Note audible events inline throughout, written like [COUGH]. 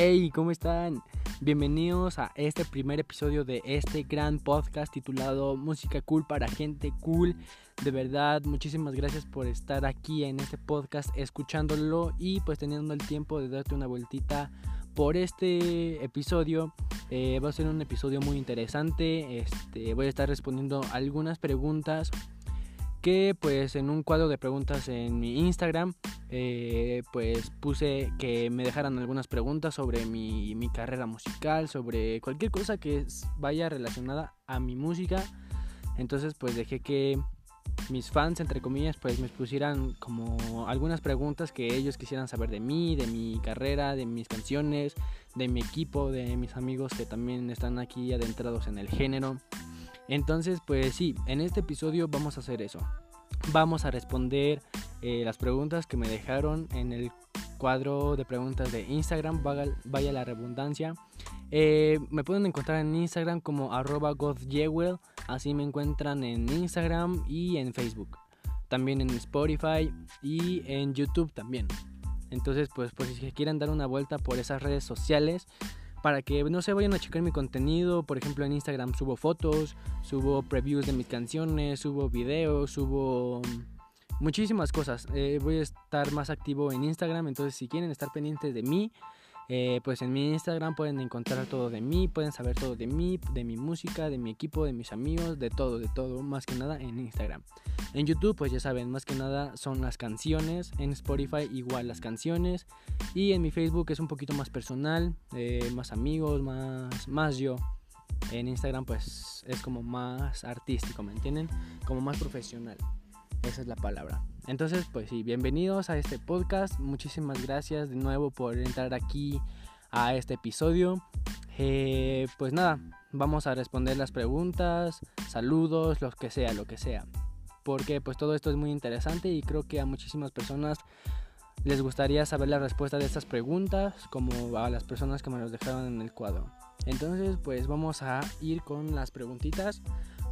Hey, ¿cómo están? Bienvenidos a este primer episodio de este gran podcast titulado Música Cool para gente cool. De verdad, muchísimas gracias por estar aquí en este podcast escuchándolo y pues teniendo el tiempo de darte una vueltita por este episodio. Eh, va a ser un episodio muy interesante. Este, voy a estar respondiendo algunas preguntas que pues en un cuadro de preguntas en mi Instagram eh, pues puse que me dejaran algunas preguntas sobre mi, mi, carrera musical, sobre cualquier cosa que vaya relacionada a mi música. Entonces pues dejé que mis fans, entre comillas, pues me pusieran como algunas preguntas que ellos quisieran saber de mí, de mi carrera, de mis canciones, de mi equipo, de mis amigos que también están aquí adentrados en el género. Entonces, pues sí, en este episodio vamos a hacer eso. Vamos a responder eh, las preguntas que me dejaron en el cuadro de preguntas de Instagram, vaya, la redundancia. Eh, me pueden encontrar en Instagram como arroba así me encuentran en Instagram y en Facebook. También en Spotify y en YouTube también. Entonces, pues, pues si quieren dar una vuelta por esas redes sociales, para que no se vayan a checar mi contenido. Por ejemplo, en Instagram subo fotos, subo previews de mis canciones, subo videos, subo mm, muchísimas cosas. Eh, voy a estar más activo en Instagram, entonces si quieren estar pendientes de mí, eh, pues en mi Instagram pueden encontrar todo de mí, pueden saber todo de mí, de mi música, de mi equipo, de mis amigos, de todo, de todo, más que nada en Instagram. En YouTube, pues ya saben, más que nada son las canciones, en Spotify igual las canciones y en mi Facebook es un poquito más personal, eh, más amigos, más, más yo. En Instagram pues es como más artístico, ¿me entienden? Como más profesional. Esa es la palabra. Entonces, pues sí, bienvenidos a este podcast. Muchísimas gracias de nuevo por entrar aquí a este episodio. Eh, pues nada, vamos a responder las preguntas, saludos, lo que sea, lo que sea. Porque pues todo esto es muy interesante y creo que a muchísimas personas les gustaría saber la respuesta de estas preguntas, como a las personas que me los dejaron en el cuadro. Entonces, pues vamos a ir con las preguntitas,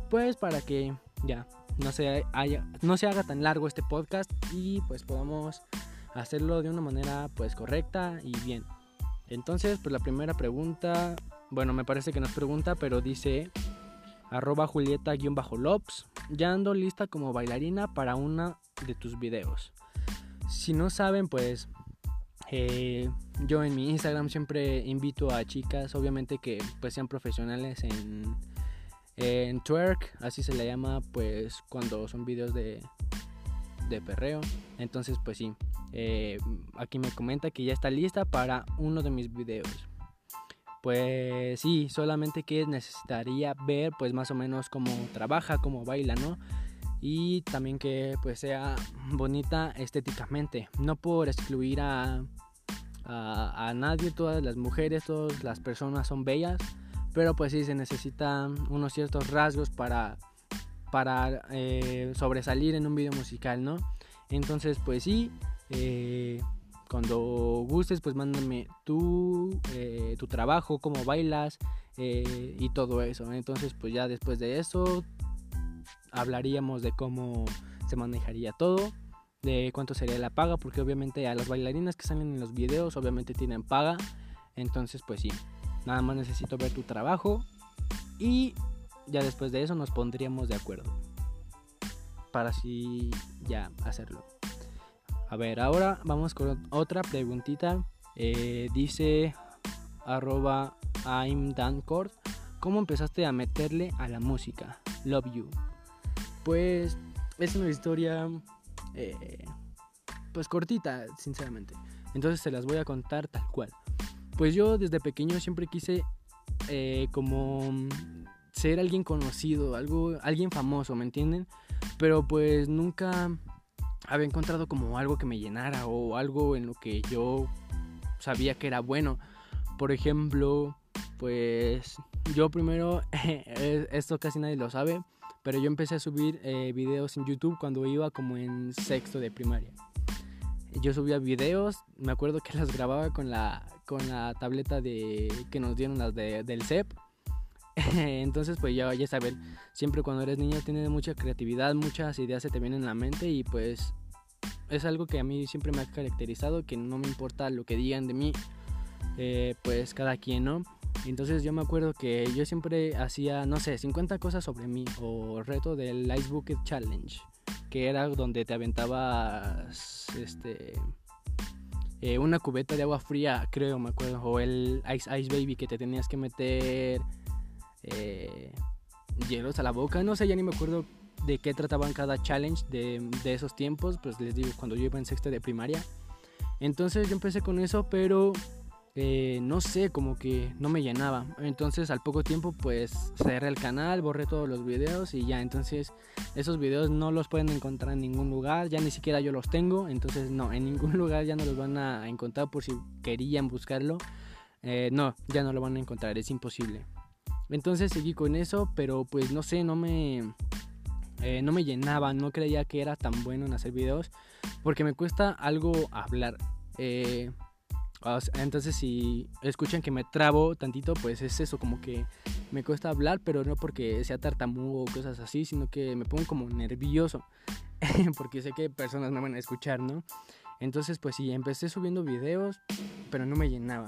pues para que ya no se, no se haga tan largo este podcast y pues podamos hacerlo de una manera pues correcta y bien. Entonces, pues la primera pregunta, bueno, me parece que no es pregunta, pero dice arroba Julieta-Lops, ya ando lista como bailarina para una de tus videos. Si no saben, pues eh, yo en mi Instagram siempre invito a chicas, obviamente que pues sean profesionales en en twerk, así se le llama pues cuando son videos de, de perreo. Entonces pues sí, eh, aquí me comenta que ya está lista para uno de mis videos. Pues sí, solamente que necesitaría ver pues más o menos cómo trabaja, cómo baila, ¿no? Y también que pues sea bonita estéticamente. No por excluir a, a, a nadie, todas las mujeres, todas las personas son bellas pero pues sí se necesitan unos ciertos rasgos para, para eh, sobresalir en un video musical, ¿no? Entonces pues sí, eh, cuando gustes pues mándame tu, eh, tu trabajo, cómo bailas y todo eso. Entonces pues ya después de eso hablaríamos de cómo se manejaría todo de cuánto sería la paga, porque obviamente a las bailarinas que salen en los videos obviamente tienen paga, entonces pues sí, Nada más necesito ver tu trabajo y ya después de eso nos pondríamos de acuerdo. Para así ya hacerlo. A ver, ahora vamos con otra preguntita. Eh, dice arroba I'm Dancord. ¿Cómo empezaste a meterle a la música? Love you. Pues es una historia eh, pues cortita, sinceramente. Entonces se las voy a contar tal cual. Pues yo desde pequeño siempre quise eh, como ser alguien conocido, algo, alguien famoso, ¿me entienden? Pero pues nunca había encontrado como algo que me llenara o algo en lo que yo sabía que era bueno. Por ejemplo, pues yo primero, [LAUGHS] esto casi nadie lo sabe, pero yo empecé a subir eh, videos en YouTube cuando iba como en sexto de primaria. Yo subía videos, me acuerdo que [LAUGHS] las grababa con la, con la tableta de que nos dieron las de, del CEP. [LAUGHS] Entonces, pues ya, ya saben, siempre cuando eres niño tienes mucha creatividad, muchas ideas se te vienen en la mente y pues es algo que a mí siempre me ha caracterizado, que no me importa lo que digan de mí, eh, pues cada quien, ¿no? Entonces yo me acuerdo que yo siempre hacía, no sé, 50 cosas sobre mí o reto del Ice Bucket Challenge, que era donde te aventabas este eh, una cubeta de agua fría, creo, me acuerdo, o el Ice Ice Baby que te tenías que meter eh, hielos a la boca, no sé, ya ni me acuerdo de qué trataban cada challenge de, de esos tiempos, pues les digo, cuando yo iba en sexto de primaria. Entonces yo empecé con eso, pero eh, no sé, como que no me llenaba. Entonces al poco tiempo pues cerré el canal, borré todos los videos y ya. Entonces esos videos no los pueden encontrar en ningún lugar, ya ni siquiera yo los tengo. Entonces no, en ningún [LAUGHS] lugar ya no los van a encontrar por si querían buscarlo. Eh, no, ya no lo van a encontrar, es imposible. Entonces seguí con eso, pero pues no sé, no me... Eh, no me llenaba, no creía que era tan bueno en hacer videos porque me cuesta algo hablar. Eh, entonces si escuchan que me trabo tantito, pues es eso, como que me cuesta hablar, pero no porque sea tartamudo o cosas así, sino que me pongo como nervioso, [LAUGHS] porque sé que personas me van a escuchar, ¿no? Entonces pues sí, empecé subiendo videos, pero no me llenaba.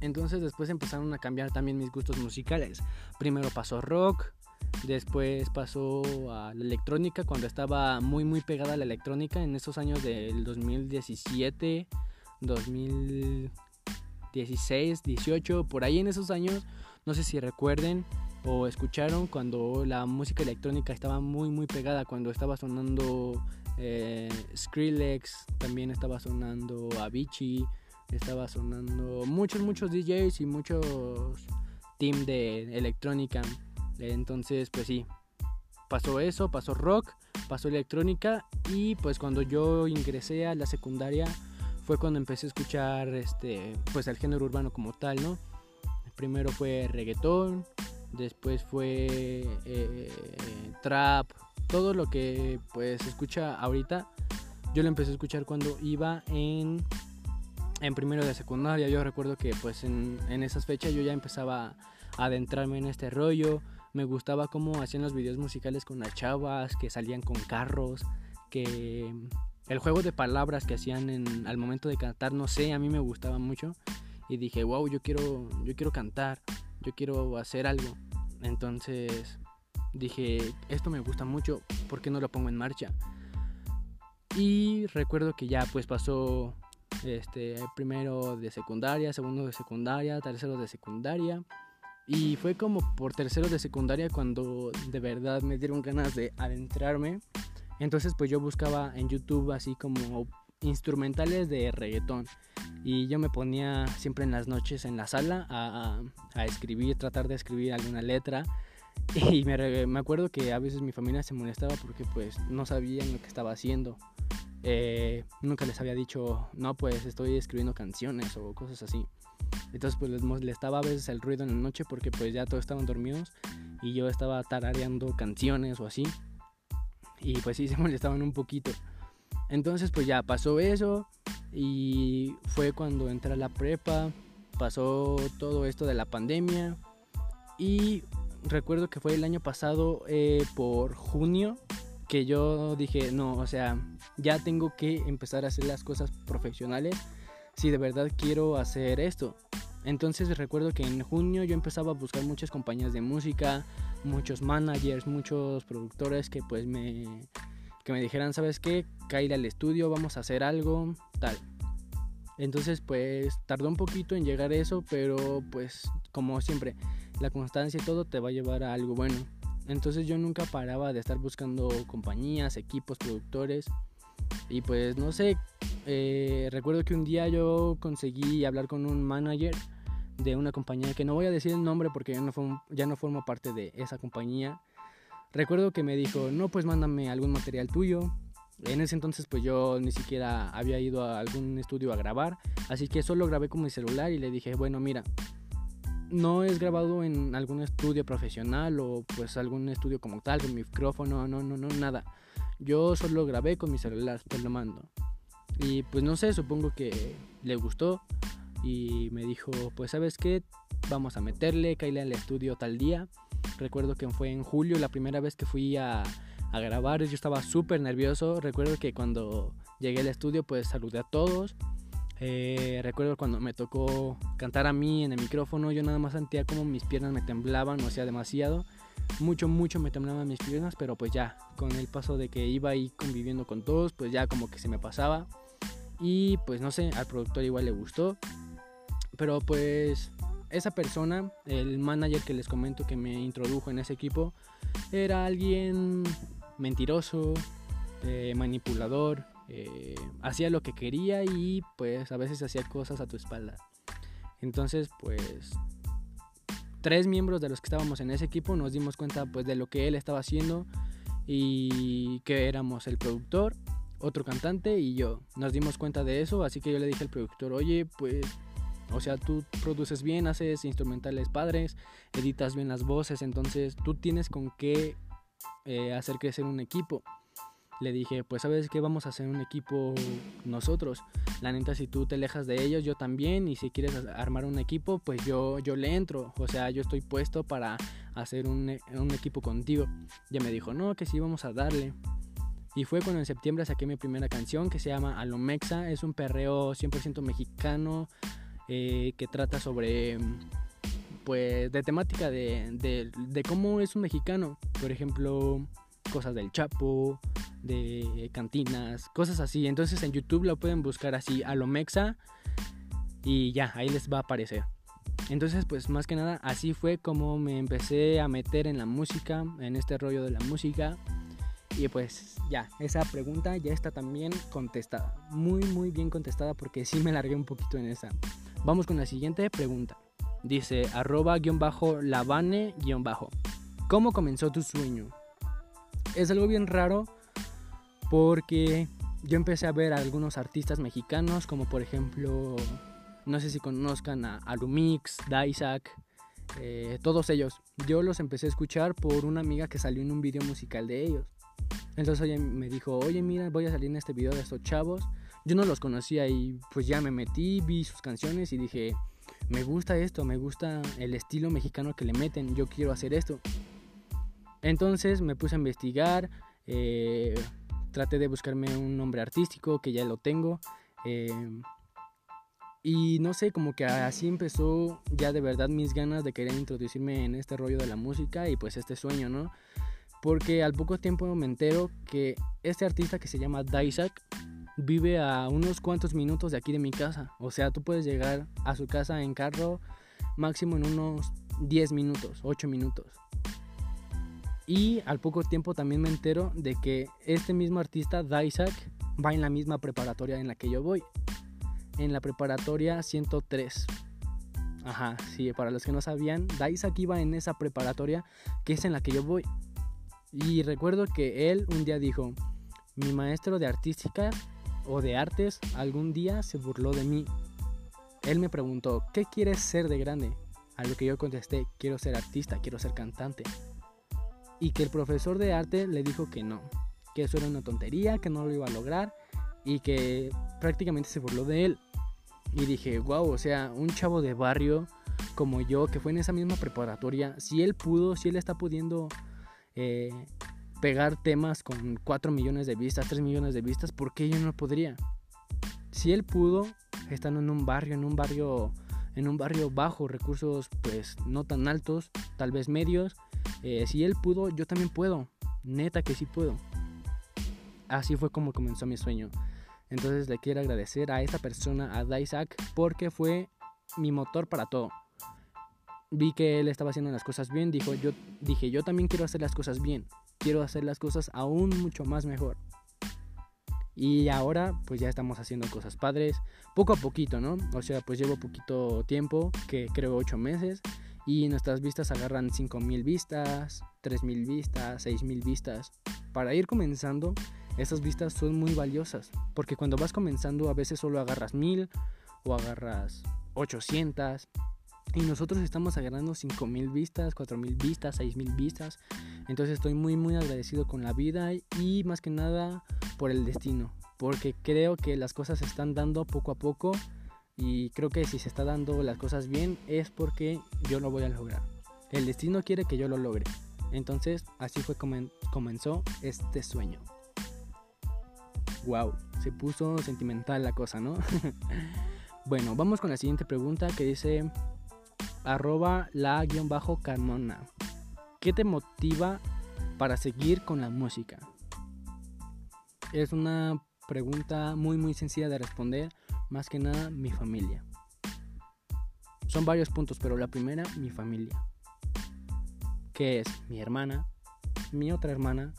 Entonces después empezaron a cambiar también mis gustos musicales. Primero pasó rock, después pasó a la electrónica, cuando estaba muy muy pegada a la electrónica en esos años del 2017 2016, 18, por ahí en esos años, no sé si recuerden o escucharon cuando la música electrónica estaba muy muy pegada, cuando estaba sonando eh, Skrillex, también estaba sonando Avicii, estaba sonando muchos muchos DJs y muchos team de electrónica. Entonces, pues sí, pasó eso, pasó rock, pasó electrónica y pues cuando yo ingresé a la secundaria fue cuando empecé a escuchar este pues el género urbano como tal, ¿no? Primero fue reggaetón, después fue eh, trap, todo lo que pues escucha ahorita. Yo lo empecé a escuchar cuando iba en en primero de secundaria. Yo recuerdo que pues en, en esas fechas yo ya empezaba a adentrarme en este rollo. Me gustaba cómo hacían los videos musicales con las chavas, que salían con carros, que el juego de palabras que hacían en, al momento de cantar, no sé, a mí me gustaba mucho. Y dije, wow, yo quiero, yo quiero cantar, yo quiero hacer algo. Entonces dije, esto me gusta mucho, ¿por qué no lo pongo en marcha? Y recuerdo que ya pues pasó este primero de secundaria, segundo de secundaria, tercero de secundaria. Y fue como por tercero de secundaria cuando de verdad me dieron ganas de adentrarme entonces pues yo buscaba en YouTube así como instrumentales de reggaetón y yo me ponía siempre en las noches en la sala a, escribir, tratar de escribir alguna letra [LAUGHS] y me, acuerdo que a veces mi familia se molestaba porque pues no sabían lo que estaba haciendo. Eh, nunca les había dicho, no, pues estoy escribiendo canciones o cosas así. Entonces pues les molestaba a veces el ruido en la noche porque pues ya todos estaban dormidos y yo estaba tarareando canciones o así y pues sí [LAUGHS] se molestaban un poquito. Entonces pues ya pasó eso y fue cuando entré a la prepa, pasó todo esto de la pandemia y recuerdo que fue el año pasado eh, por junio que yo dije, no, o sea, ya tengo que empezar a hacer las cosas profesionales si de verdad quiero hacer esto. Entonces recuerdo que en junio yo empezaba a buscar muchas compañías de música, muchos managers, muchos productores que pues me, que me dijeran, ¿sabes qué? Caer al estudio, vamos a hacer algo, tal. Entonces pues tardó un poquito en llegar a eso, pero pues como siempre, la constancia y todo te va a llevar a algo bueno. Entonces yo nunca paraba de estar buscando compañías, equipos, productores. Y pues no sé, eh, recuerdo que un día yo conseguí hablar con un manager de una compañía que no voy a decir el nombre porque ya no, formo parte de esa compañía. Recuerdo que me dijo, no, pues mándame algún material tuyo. En ese entonces pues yo ni siquiera había ido a algún estudio a grabar, así que solo grabé con mi celular y le dije, bueno, mira, no es grabado en algún estudio profesional o pues algún estudio como tal, con micrófono, no, no, no, nada. Yo solo grabé con mi celular, te lo mando. Y pues no sé, supongo que le gustó y me dijo, pues sabes qué, vamos a meterle, caíle al estudio tal día. Recuerdo que fue en julio la primera vez que fui a, a grabar, yo estaba súper nervioso. Recuerdo que cuando llegué al estudio pues saludé a todos. Eh, recuerdo cuando me tocó cantar a mí en el micrófono, yo nada más sentía como mis piernas me temblaban, o sea, demasiado. Mucho, mucho me temblaban mis piernas, pero pues ya, con el paso de que iba ahí conviviendo con todos, pues ya como que se me pasaba. Y pues no sé, al productor igual le gustó. Pero pues esa persona, el manager que les comento que me introdujo en ese equipo, era alguien mentiroso, eh, manipulador, eh, hacía lo que quería y pues a veces hacía cosas a tu espalda. Entonces pues tres miembros de los que estábamos en ese equipo nos dimos cuenta pues de lo que él estaba haciendo y que éramos el productor, otro cantante y yo. Nos dimos cuenta de eso, así que yo le dije al productor, oye pues o sea, tú produces bien, haces instrumentales padres, editas bien las voces, entonces tú tienes con qué eh, hacer crecer un equipo. Le dije, pues sabes que vamos a hacer un equipo nosotros. La neta, si tú te alejas de ellos, yo también. Y si quieres armar un equipo, pues yo, yo le entro. O sea, yo estoy puesto para hacer un, un equipo contigo. Ya me dijo, no, que sí, vamos a darle. Y fue cuando en septiembre saqué mi primera canción que se llama Alomexa. Es un perreo 100% mexicano eh, que trata sobre, pues, de temática de, de, cómo es un mexicano. Por ejemplo, cosas del Chapo, de cantinas, cosas así. Entonces en YouTube lo pueden buscar así, a lo mexa, y ya, ahí les va a aparecer. Entonces, pues más que nada, así fue como me empecé a meter en la música, en este rollo de la música. Y pues ya, esa pregunta ya está también contestada. Muy, muy bien contestada porque sí me largué un poquito en esa. Vamos con la siguiente pregunta. Dice arroba guion bajo lavane guion bajo. ¿Cómo comenzó tu sueño? Es algo bien raro porque yo empecé a ver a algunos artistas mexicanos como por ejemplo, no sé si conozcan a Alumix, Daisak, eh, todos ellos. Yo los empecé a escuchar por una amiga que salió en un video musical de ellos. Entonces ella me dijo, oye mira, voy a salir en este video de estos chavos yo no los conocía y pues ya me metí, vi sus canciones y dije, me gusta esto, me gusta el estilo mexicano que le meten, yo quiero hacer esto. Entonces me puse a investigar, eh, traté de buscarme un nombre artístico que ya lo tengo. Eh, y no sé, como que así empezó ya de verdad mis ganas de querer introducirme en este rollo de la música y pues este sueño, ¿no? Porque al poco tiempo me entero que este artista que se llama Daisak vive a unos cuantos minutos de aquí de mi casa. O sea, tú puedes llegar a su casa en carro máximo en unos 10 minutos, 8 minutos. Y al poco tiempo también me entero de que este mismo artista, Daisak, va en la misma preparatoria en la que yo voy. En la preparatoria 103. Ajá, sí, para los que no sabían, Daisak iba en esa preparatoria que es en la que yo voy. Y recuerdo que él un día dijo, mi maestro de artística o de artes algún día se burló de mí. Él me preguntó, ¿qué quieres ser de grande? A lo que yo contesté, quiero ser artista, quiero ser cantante. Y que el profesor de arte le dijo que no, que eso era una tontería, que no lo iba a lograr y que prácticamente se burló de él. Y dije, wow, o sea, un chavo de barrio como yo, que fue en esa misma preparatoria, si él pudo, si él está pudiendo eh, pegar temas con 4 millones de vistas, 3 millones de vistas, ¿por qué yo no podría? Si él pudo, estando en un barrio, en un barrio, en un barrio bajo, recursos pues no tan altos, tal vez medios, eh, si él pudo, yo también puedo. Neta que sí puedo. Así fue como comenzó mi sueño. Entonces le quiero agradecer a esta persona, a Daisak, porque fue mi motor para todo. Vi que él estaba haciendo las cosas bien, dijo, yo, dije, yo también quiero hacer las cosas bien quiero hacer las cosas aún mucho más mejor. Y ahora pues ya estamos haciendo cosas padres, poco a poquito, ¿no? O sea, pues llevo poquito tiempo, que creo 8 meses, y nuestras vistas agarran 5000 vistas, 3000 vistas, 6000 vistas. Para ir comenzando, esas vistas son muy valiosas, porque cuando vas comenzando a veces solo agarras 1000 o agarras 800 y nosotros estamos agarrando 5000 vistas, 4000 vistas, 6000 vistas. Entonces estoy muy muy agradecido con la vida y más que nada por el destino, porque creo que las cosas se están dando poco a poco y creo que si se está dando las cosas bien es porque yo lo voy a lograr. El destino quiere que yo lo logre. Entonces así fue como comenzó este sueño. wow, se puso sentimental la cosa, ¿no? [LAUGHS] bueno, vamos con la siguiente pregunta que dice arroba la guion bajo carmona. ¿Qué te motiva para seguir con la música? Es una pregunta muy muy sencilla de responder, más que nada mi familia. Son varios puntos, pero la primera, mi familia. Que es mi hermana, mi otra hermana,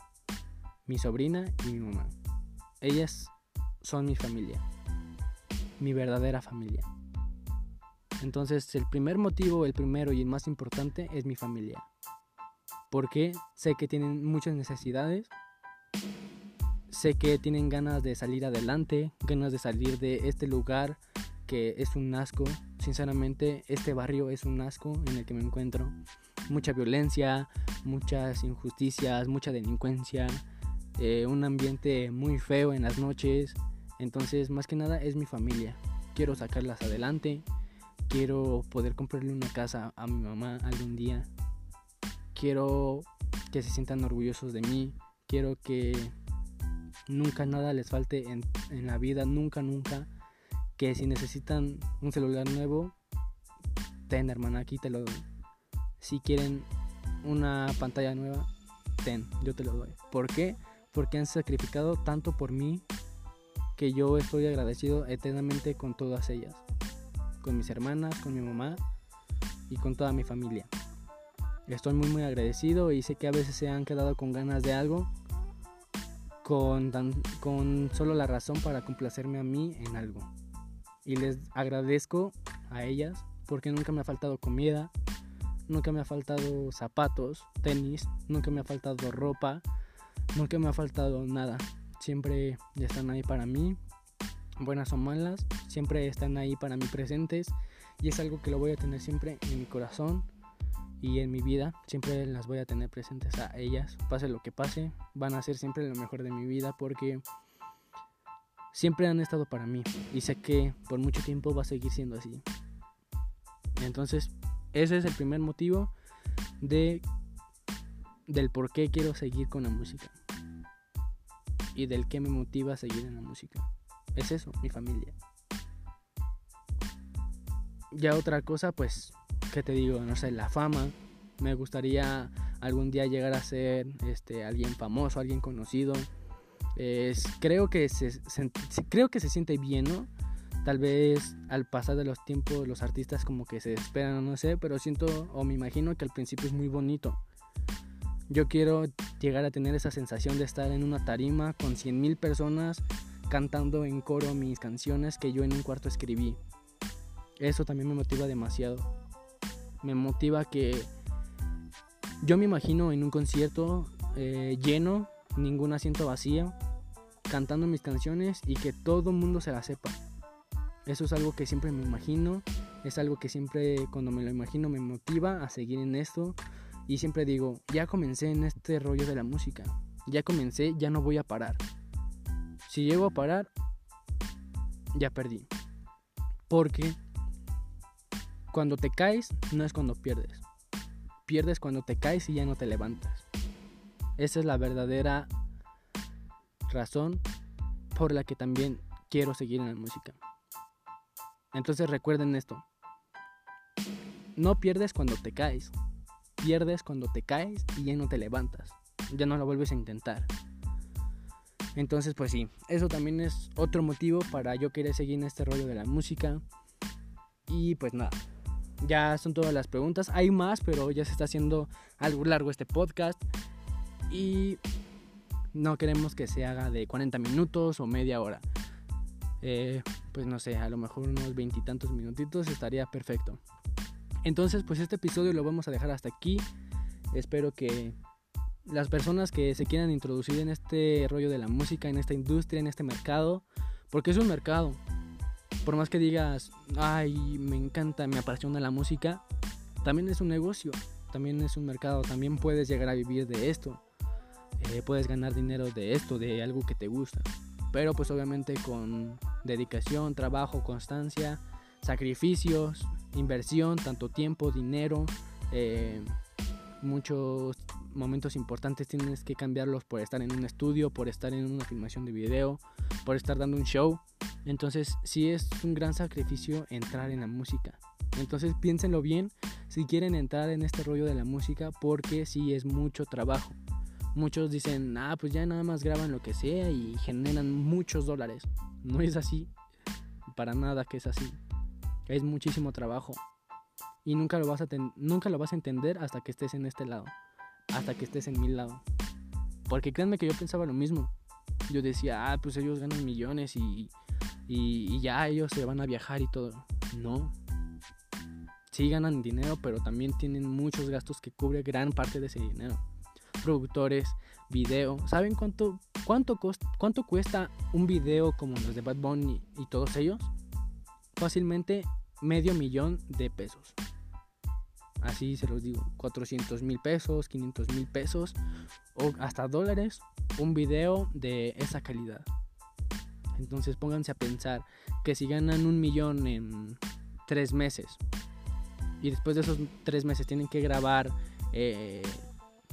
mi sobrina y mi mamá. Ellas son mi familia, mi verdadera familia. Entonces el primer motivo, el primero y el más importante es mi familia. Porque sé que tienen muchas necesidades, sé que tienen ganas de salir adelante, ganas de salir de este lugar que es un asco. Sinceramente, este barrio es un asco en el que me encuentro. Mucha violencia, muchas injusticias, mucha delincuencia, eh, un ambiente muy feo en las noches. Entonces, más que nada es mi familia. Quiero sacarlas adelante. Quiero poder comprarle una casa a mi mamá algún día. Quiero que se sientan orgullosos de mí. Quiero que nunca nada les falte en, en la vida. Nunca, nunca. Que si necesitan un celular nuevo, ten hermana, aquí te lo doy. Si quieren una pantalla nueva, ten, yo te lo doy. ¿Por qué? Porque han sacrificado tanto por mí que yo estoy agradecido eternamente con todas ellas con mis hermanas, con mi mamá y con toda mi familia. Estoy muy muy agradecido y sé que a veces se han quedado con ganas de algo, con, con solo la razón para complacerme a mí en algo. Y les agradezco a ellas porque nunca me ha faltado comida, nunca me ha faltado zapatos, tenis, nunca me ha faltado ropa, nunca me ha faltado nada. Siempre están ahí para mí buenas o malas, siempre están ahí para mí presentes y es algo que lo voy a tener siempre en mi corazón y en mi vida, siempre las voy a tener presentes a ellas, pase lo que pase, van a ser siempre lo mejor de mi vida porque siempre han estado para mí y sé que por mucho tiempo va a seguir siendo así. Entonces, ese es el primer motivo de del por qué quiero seguir con la música y del que me motiva a seguir en la música. Es eso, mi familia. Ya otra cosa, pues, ¿qué te digo? No sé, la fama. Me gustaría algún día llegar a ser este, alguien famoso, alguien conocido. Es, creo, que se, creo que se siente bien, ¿no? Tal vez al pasar de los tiempos los artistas como que se esperan, no sé, pero siento o me imagino que al principio es muy bonito. Yo quiero llegar a tener esa sensación de estar en una tarima con 100.000 personas cantando en coro mis canciones que yo en un cuarto escribí. Eso también me motiva demasiado. Me motiva que yo me imagino en un concierto eh, lleno, ningún asiento vacío, cantando mis canciones y que todo el mundo se la sepa. Eso es algo que siempre me imagino, es algo que siempre cuando me lo imagino me motiva a seguir en esto y siempre digo, ya comencé en este rollo de la música, ya comencé, ya no voy a parar. Si llego a parar, ya perdí. Porque cuando te caes no es cuando pierdes. Pierdes cuando te caes y ya no te levantas. Esa es la verdadera razón por la que también quiero seguir en la música. Entonces recuerden esto. No pierdes cuando te caes. Pierdes cuando te caes y ya no te levantas. Ya no lo vuelves a intentar. Entonces, pues sí, eso también es otro motivo para yo querer seguir en este rollo de la música. Y pues nada, ya son todas las preguntas. Hay más, pero ya se está haciendo algo largo este podcast. Y no queremos que se haga de 40 minutos o media hora. Eh, pues no sé, a lo mejor unos veintitantos minutitos estaría perfecto. Entonces, pues este episodio lo vamos a dejar hasta aquí. Espero que las personas que se quieran introducir en este rollo de la música, en esta industria, en este mercado, porque es un mercado. Por más que digas, ay, me encanta, me apasiona la música, también es un negocio, también es un mercado, también puedes llegar a vivir de esto, eh, puedes ganar dinero de esto, de algo que te gusta, pero pues obviamente con dedicación, trabajo, constancia, sacrificios, inversión, tanto tiempo, dinero, eh, muchos momentos importantes tienes que cambiarlos por estar en un estudio, por estar en una filmación de video, por estar dando un show. Entonces sí es un gran sacrificio entrar en la música. Entonces piénsenlo bien si quieren entrar en este rollo de la música porque sí es mucho trabajo. Muchos dicen, ah, pues ya nada más graban lo que sea y generan muchos dólares. No es así. Para nada que es así. Es muchísimo trabajo. Y nunca lo vas a, nunca lo vas a entender hasta que estés en este lado. Hasta que estés en mi lado. Porque créanme que yo pensaba lo mismo. Yo decía, ah, pues ellos ganan millones y, y, y ya ellos se van a viajar y todo. No, sí ganan dinero, pero también tienen muchos gastos que cubre gran parte de ese dinero. Productores, video. ¿Saben cuánto, cuánto, cuánto cuesta un video como los de Bad Bunny y todos ellos? Fácilmente medio millón de pesos. Así se los digo, 400 mil pesos, 500 mil pesos o hasta dólares, un video de esa calidad. Entonces pónganse a pensar que si ganan un millón en tres meses y después de esos tres meses tienen que grabar eh,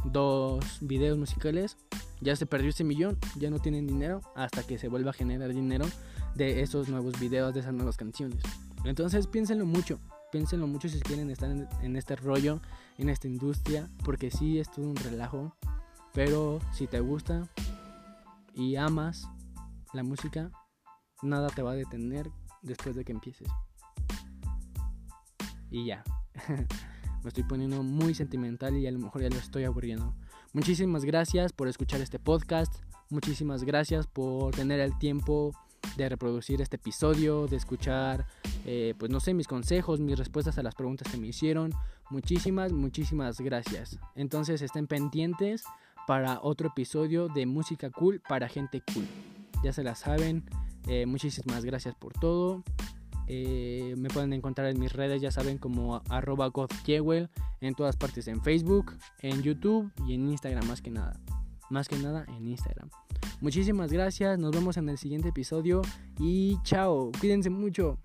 dos videos musicales, ya se perdió ese millón, ya no tienen dinero hasta que se vuelva a generar dinero de esos nuevos videos, de esas nuevas canciones. Entonces piénsenlo mucho, piénsenlo mucho si quieren estar en, este rollo, en esta industria, porque sí es todo un relajo, pero si te gusta y amas la música, nada te va a detener después de que empieces. Y ya. [LAUGHS] Me estoy poniendo muy sentimental y a lo mejor ya lo estoy aburriendo. Muchísimas gracias por escuchar este podcast. Muchísimas gracias por tener el tiempo de reproducir este episodio, de escuchar, eh, pues no sé, mis consejos, mis respuestas a las preguntas que me hicieron. Muchísimas, muchísimas gracias. Entonces estén pendientes para otro episodio de Música Cool para gente cool. Ya se la saben. Eh, muchísimas gracias por todo. Eh, me pueden encontrar en mis redes, ya saben, como arroba en todas partes, en Facebook, en YouTube y en Instagram más que nada. Más que nada en Instagram. Muchísimas gracias, nos vemos en el siguiente episodio y chao, cuídense mucho.